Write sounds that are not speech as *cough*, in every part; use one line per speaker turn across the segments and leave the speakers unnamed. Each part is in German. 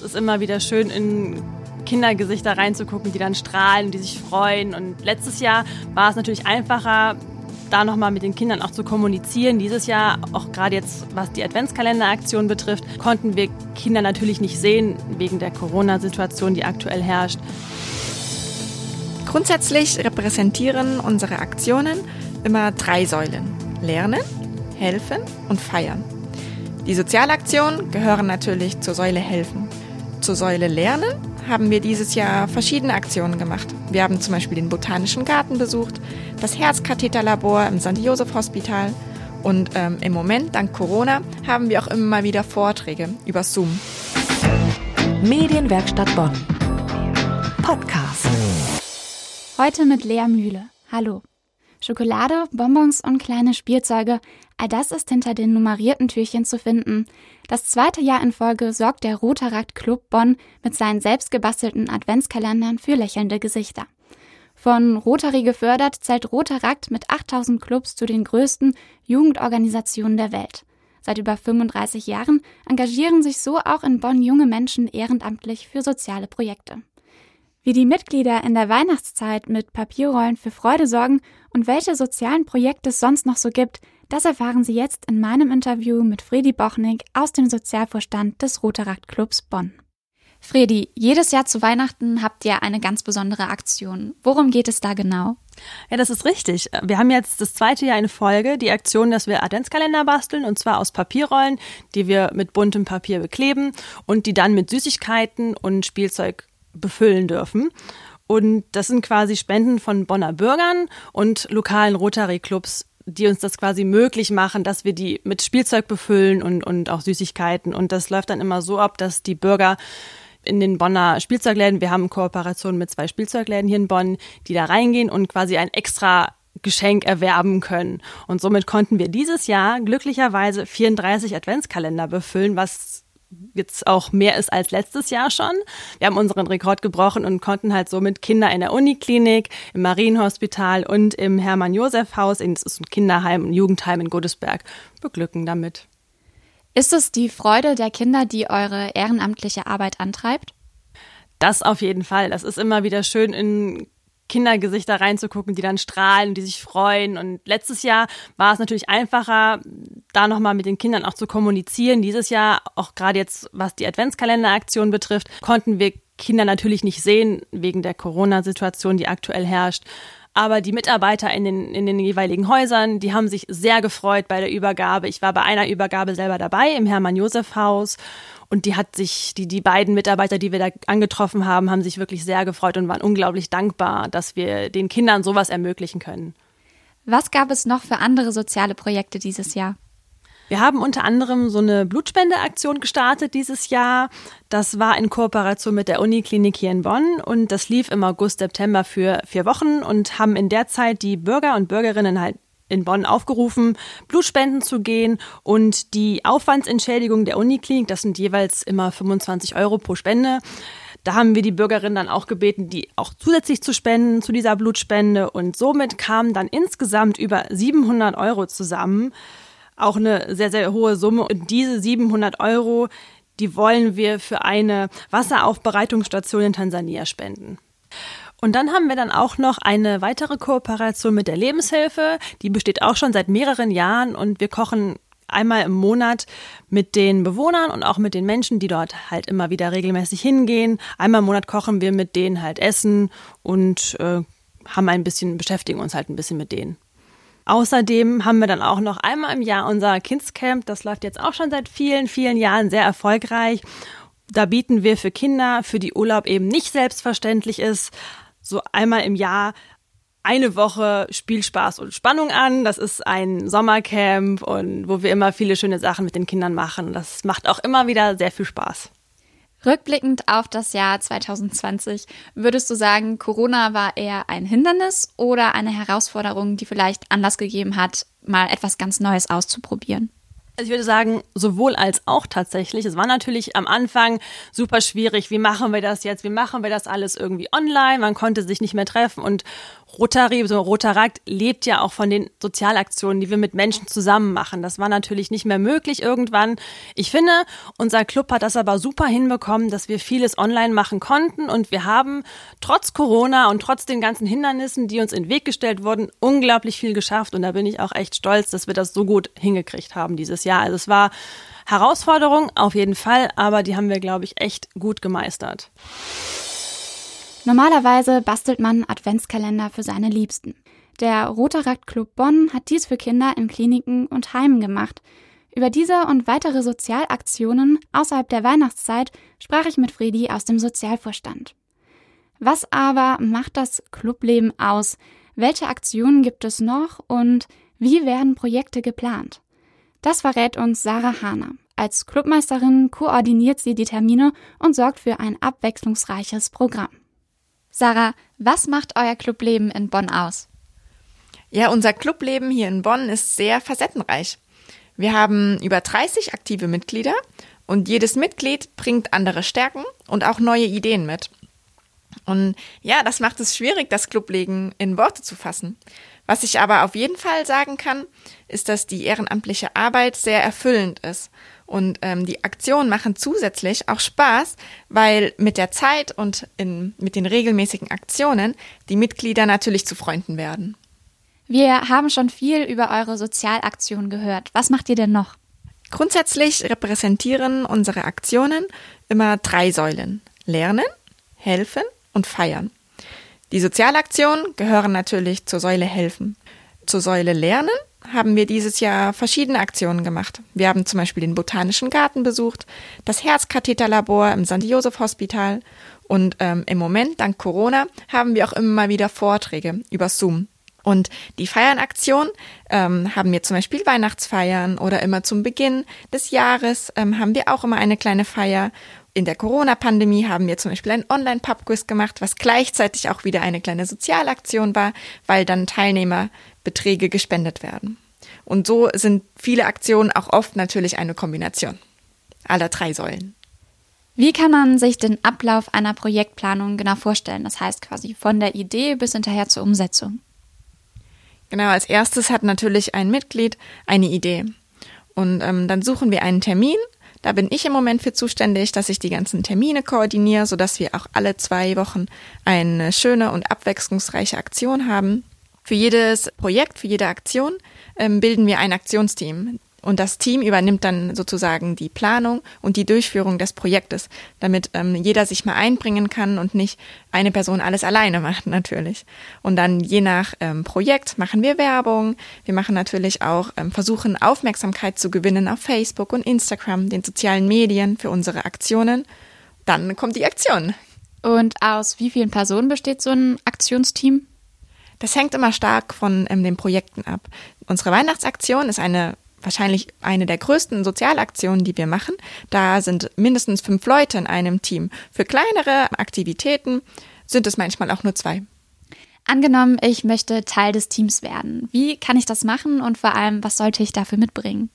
Es ist immer wieder schön, in Kindergesichter reinzugucken, die dann strahlen, die sich freuen. Und letztes Jahr war es natürlich einfacher, da nochmal mit den Kindern auch zu kommunizieren. Dieses Jahr, auch gerade jetzt, was die Adventskalenderaktion betrifft, konnten wir Kinder natürlich nicht sehen, wegen der Corona-Situation, die aktuell herrscht.
Grundsätzlich repräsentieren unsere Aktionen immer drei Säulen. Lernen, helfen und feiern. Die Sozialaktionen gehören natürlich zur Säule helfen. Zur Säule lernen haben wir dieses Jahr verschiedene Aktionen gemacht. Wir haben zum Beispiel den Botanischen Garten besucht, das Herzkatheterlabor im St. Joseph Hospital und ähm, im Moment, dank Corona, haben wir auch immer mal wieder Vorträge über Zoom.
Medienwerkstatt Bonn. Podcast.
Heute mit Lea Mühle. Hallo. Schokolade, Bonbons und kleine Spielzeuge, all das ist hinter den nummerierten Türchen zu finden. Das zweite Jahr in Folge sorgt der Rotarakt Club Bonn mit seinen selbstgebastelten Adventskalendern für lächelnde Gesichter. Von Rotary gefördert zählt Rotarakt mit 8000 Clubs zu den größten Jugendorganisationen der Welt. Seit über 35 Jahren engagieren sich so auch in Bonn junge Menschen ehrenamtlich für soziale Projekte. Wie die Mitglieder in der Weihnachtszeit mit Papierrollen für Freude sorgen und welche sozialen Projekte es sonst noch so gibt, das erfahren Sie jetzt in meinem Interview mit Fredi Bochnik aus dem Sozialvorstand des Rotaract Clubs Bonn. Fredi, jedes Jahr zu Weihnachten habt ihr eine ganz besondere Aktion. Worum geht es da genau?
Ja, das ist richtig. Wir haben jetzt das zweite Jahr in Folge die Aktion, dass wir Adventskalender basteln und zwar aus Papierrollen, die wir mit buntem Papier bekleben und die dann mit Süßigkeiten und Spielzeug befüllen dürfen. Und das sind quasi Spenden von Bonner Bürgern und lokalen Rotary-Clubs die uns das quasi möglich machen, dass wir die mit Spielzeug befüllen und, und auch Süßigkeiten. Und das läuft dann immer so ab, dass die Bürger in den Bonner Spielzeugläden, wir haben Kooperationen mit zwei Spielzeugläden hier in Bonn, die da reingehen und quasi ein extra Geschenk erwerben können. Und somit konnten wir dieses Jahr glücklicherweise 34 Adventskalender befüllen, was jetzt auch mehr ist als letztes Jahr schon. Wir haben unseren Rekord gebrochen und konnten halt somit Kinder in der Uniklinik, im Marienhospital und im Hermann-Josef-Haus, das ist ein Kinderheim, ein Jugendheim in Godesberg, beglücken damit.
Ist es die Freude der Kinder, die eure ehrenamtliche Arbeit antreibt?
Das auf jeden Fall. Das ist immer wieder schön in Kindergesichter reinzugucken, die dann strahlen, die sich freuen. Und letztes Jahr war es natürlich einfacher, da nochmal mit den Kindern auch zu kommunizieren. Dieses Jahr, auch gerade jetzt, was die Adventskalenderaktion betrifft, konnten wir Kinder natürlich nicht sehen, wegen der Corona-Situation, die aktuell herrscht. Aber die Mitarbeiter in den, in den jeweiligen Häusern, die haben sich sehr gefreut bei der Übergabe. Ich war bei einer Übergabe selber dabei im Hermann-Josef-Haus und die hat sich, die, die beiden Mitarbeiter, die wir da angetroffen haben, haben sich wirklich sehr gefreut und waren unglaublich dankbar, dass wir den Kindern sowas ermöglichen können.
Was gab es noch für andere soziale Projekte dieses Jahr?
Wir haben unter anderem so eine Blutspendeaktion gestartet dieses Jahr. Das war in Kooperation mit der Uniklinik hier in Bonn und das lief im August, September für vier Wochen und haben in der Zeit die Bürger und Bürgerinnen halt in Bonn aufgerufen, Blutspenden zu gehen und die Aufwandsentschädigung der Uniklinik, das sind jeweils immer 25 Euro pro Spende. Da haben wir die Bürgerinnen dann auch gebeten, die auch zusätzlich zu spenden zu dieser Blutspende und somit kamen dann insgesamt über 700 Euro zusammen. Auch eine sehr, sehr hohe Summe und diese 700 Euro, die wollen wir für eine Wasseraufbereitungsstation in Tansania spenden. Und dann haben wir dann auch noch eine weitere Kooperation mit der Lebenshilfe. Die besteht auch schon seit mehreren Jahren und wir kochen einmal im Monat mit den Bewohnern und auch mit den Menschen, die dort halt immer wieder regelmäßig hingehen. Einmal im Monat kochen wir mit denen halt Essen und äh, haben ein bisschen, beschäftigen uns halt ein bisschen mit denen. Außerdem haben wir dann auch noch einmal im Jahr unser Kindscamp. Das läuft jetzt auch schon seit vielen, vielen Jahren sehr erfolgreich. Da bieten wir für Kinder, für die Urlaub eben nicht selbstverständlich ist, so einmal im Jahr eine Woche Spielspaß und Spannung an. Das ist ein Sommercamp und wo wir immer viele schöne Sachen mit den Kindern machen. Das macht auch immer wieder sehr viel Spaß.
Rückblickend auf das Jahr 2020, würdest du sagen, Corona war eher ein Hindernis oder eine Herausforderung, die vielleicht Anlass gegeben hat, mal etwas ganz Neues auszuprobieren?
Also ich würde sagen, sowohl als auch tatsächlich. Es war natürlich am Anfang super schwierig. Wie machen wir das jetzt? Wie machen wir das alles irgendwie online? Man konnte sich nicht mehr treffen und Rotary, so Rotarakt lebt ja auch von den Sozialaktionen, die wir mit Menschen zusammen machen. Das war natürlich nicht mehr möglich irgendwann. Ich finde, unser Club hat das aber super hinbekommen, dass wir vieles online machen konnten und wir haben trotz Corona und trotz den ganzen Hindernissen, die uns in den Weg gestellt wurden, unglaublich viel geschafft und da bin ich auch echt stolz, dass wir das so gut hingekriegt haben dieses Jahr. Also es war Herausforderung auf jeden Fall, aber die haben wir, glaube ich, echt gut gemeistert.
Normalerweise bastelt man Adventskalender für seine Liebsten. Der Rotarakt Club Bonn hat dies für Kinder in Kliniken und Heimen gemacht. Über diese und weitere Sozialaktionen außerhalb der Weihnachtszeit sprach ich mit Fredi aus dem Sozialvorstand. Was aber macht das Clubleben aus? Welche Aktionen gibt es noch und wie werden Projekte geplant? Das verrät uns Sarah Hahner. Als Clubmeisterin koordiniert sie die Termine und sorgt für ein abwechslungsreiches Programm. Sarah, was macht euer Clubleben in Bonn aus?
Ja, unser Clubleben hier in Bonn ist sehr facettenreich. Wir haben über 30 aktive Mitglieder und jedes Mitglied bringt andere Stärken und auch neue Ideen mit. Und ja, das macht es schwierig, das Clubleben in Worte zu fassen. Was ich aber auf jeden Fall sagen kann, ist, dass die ehrenamtliche Arbeit sehr erfüllend ist. Und ähm, die Aktionen machen zusätzlich auch Spaß, weil mit der Zeit und in, mit den regelmäßigen Aktionen die Mitglieder natürlich zu Freunden werden.
Wir haben schon viel über eure Sozialaktionen gehört. Was macht ihr denn noch?
Grundsätzlich repräsentieren unsere Aktionen immer drei Säulen. Lernen, helfen und feiern. Die Sozialaktionen gehören natürlich zur Säule helfen. Zur Säule lernen haben wir dieses Jahr verschiedene Aktionen gemacht. Wir haben zum Beispiel den Botanischen Garten besucht, das Herzkatheterlabor im St. Joseph Hospital und ähm, im Moment, dank Corona, haben wir auch immer mal wieder Vorträge über Zoom. Und die Feiernaktion ähm, haben wir zum Beispiel Weihnachtsfeiern oder immer zum Beginn des Jahres ähm, haben wir auch immer eine kleine Feier in der Corona-Pandemie haben wir zum Beispiel ein Online-Pub-Quiz gemacht, was gleichzeitig auch wieder eine kleine Sozialaktion war, weil dann Teilnehmerbeträge gespendet werden. Und so sind viele Aktionen auch oft natürlich eine Kombination aller drei Säulen.
Wie kann man sich den Ablauf einer Projektplanung genau vorstellen? Das heißt quasi von der Idee bis hinterher zur Umsetzung.
Genau, als erstes hat natürlich ein Mitglied eine Idee. Und ähm, dann suchen wir einen Termin da bin ich im Moment für zuständig, dass ich die ganzen Termine koordiniere, sodass wir auch alle zwei Wochen eine schöne und abwechslungsreiche Aktion haben. Für jedes Projekt, für jede Aktion ähm, bilden wir ein Aktionsteam. Und das Team übernimmt dann sozusagen die Planung und die Durchführung des Projektes, damit ähm, jeder sich mal einbringen kann und nicht eine Person alles alleine macht *laughs* natürlich. Und dann je nach ähm, Projekt machen wir Werbung. Wir machen natürlich auch ähm, versuchen Aufmerksamkeit zu gewinnen auf Facebook und Instagram, den sozialen Medien für unsere Aktionen. Dann kommt die Aktion.
Und aus wie vielen Personen besteht so ein Aktionsteam?
Das hängt immer stark von ähm, den Projekten ab. Unsere Weihnachtsaktion ist eine wahrscheinlich eine der größten Sozialaktionen, die wir machen. Da sind mindestens fünf Leute in einem Team. Für kleinere Aktivitäten sind es manchmal auch nur zwei.
Angenommen, ich möchte Teil des Teams werden. Wie kann ich das machen und vor allem, was sollte ich dafür mitbringen?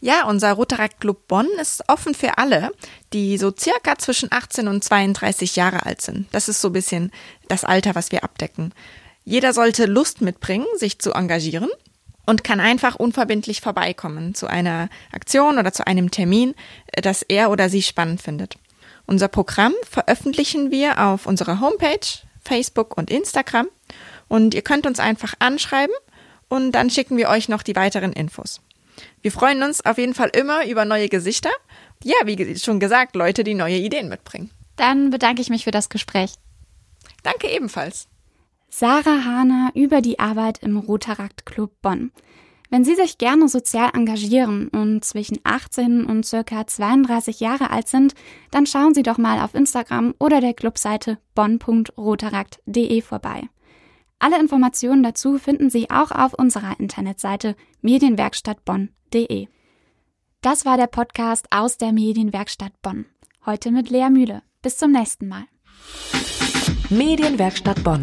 Ja, unser Rotaract Club Bonn ist offen für alle, die so circa zwischen 18 und 32 Jahre alt sind. Das ist so ein bisschen das Alter, was wir abdecken. Jeder sollte Lust mitbringen, sich zu engagieren und kann einfach unverbindlich vorbeikommen zu einer Aktion oder zu einem Termin, äh, das er oder sie spannend findet. Unser Programm veröffentlichen wir auf unserer Homepage, Facebook und Instagram und ihr könnt uns einfach anschreiben und dann schicken wir euch noch die weiteren Infos. Wir freuen uns auf jeden Fall immer über neue Gesichter. Ja, wie schon gesagt, Leute, die neue Ideen mitbringen.
Dann bedanke ich mich für das Gespräch.
Danke ebenfalls.
Sarah Hahner über die Arbeit im Rotarakt Club Bonn. Wenn Sie sich gerne sozial engagieren und zwischen 18 und circa 32 Jahre alt sind, dann schauen Sie doch mal auf Instagram oder der Clubseite bonn.rotarakt.de vorbei. Alle Informationen dazu finden Sie auch auf unserer Internetseite medienwerkstattbonn.de. Das war der Podcast aus der Medienwerkstatt Bonn. Heute mit Lea Mühle. Bis zum nächsten Mal.
Medienwerkstatt Bonn.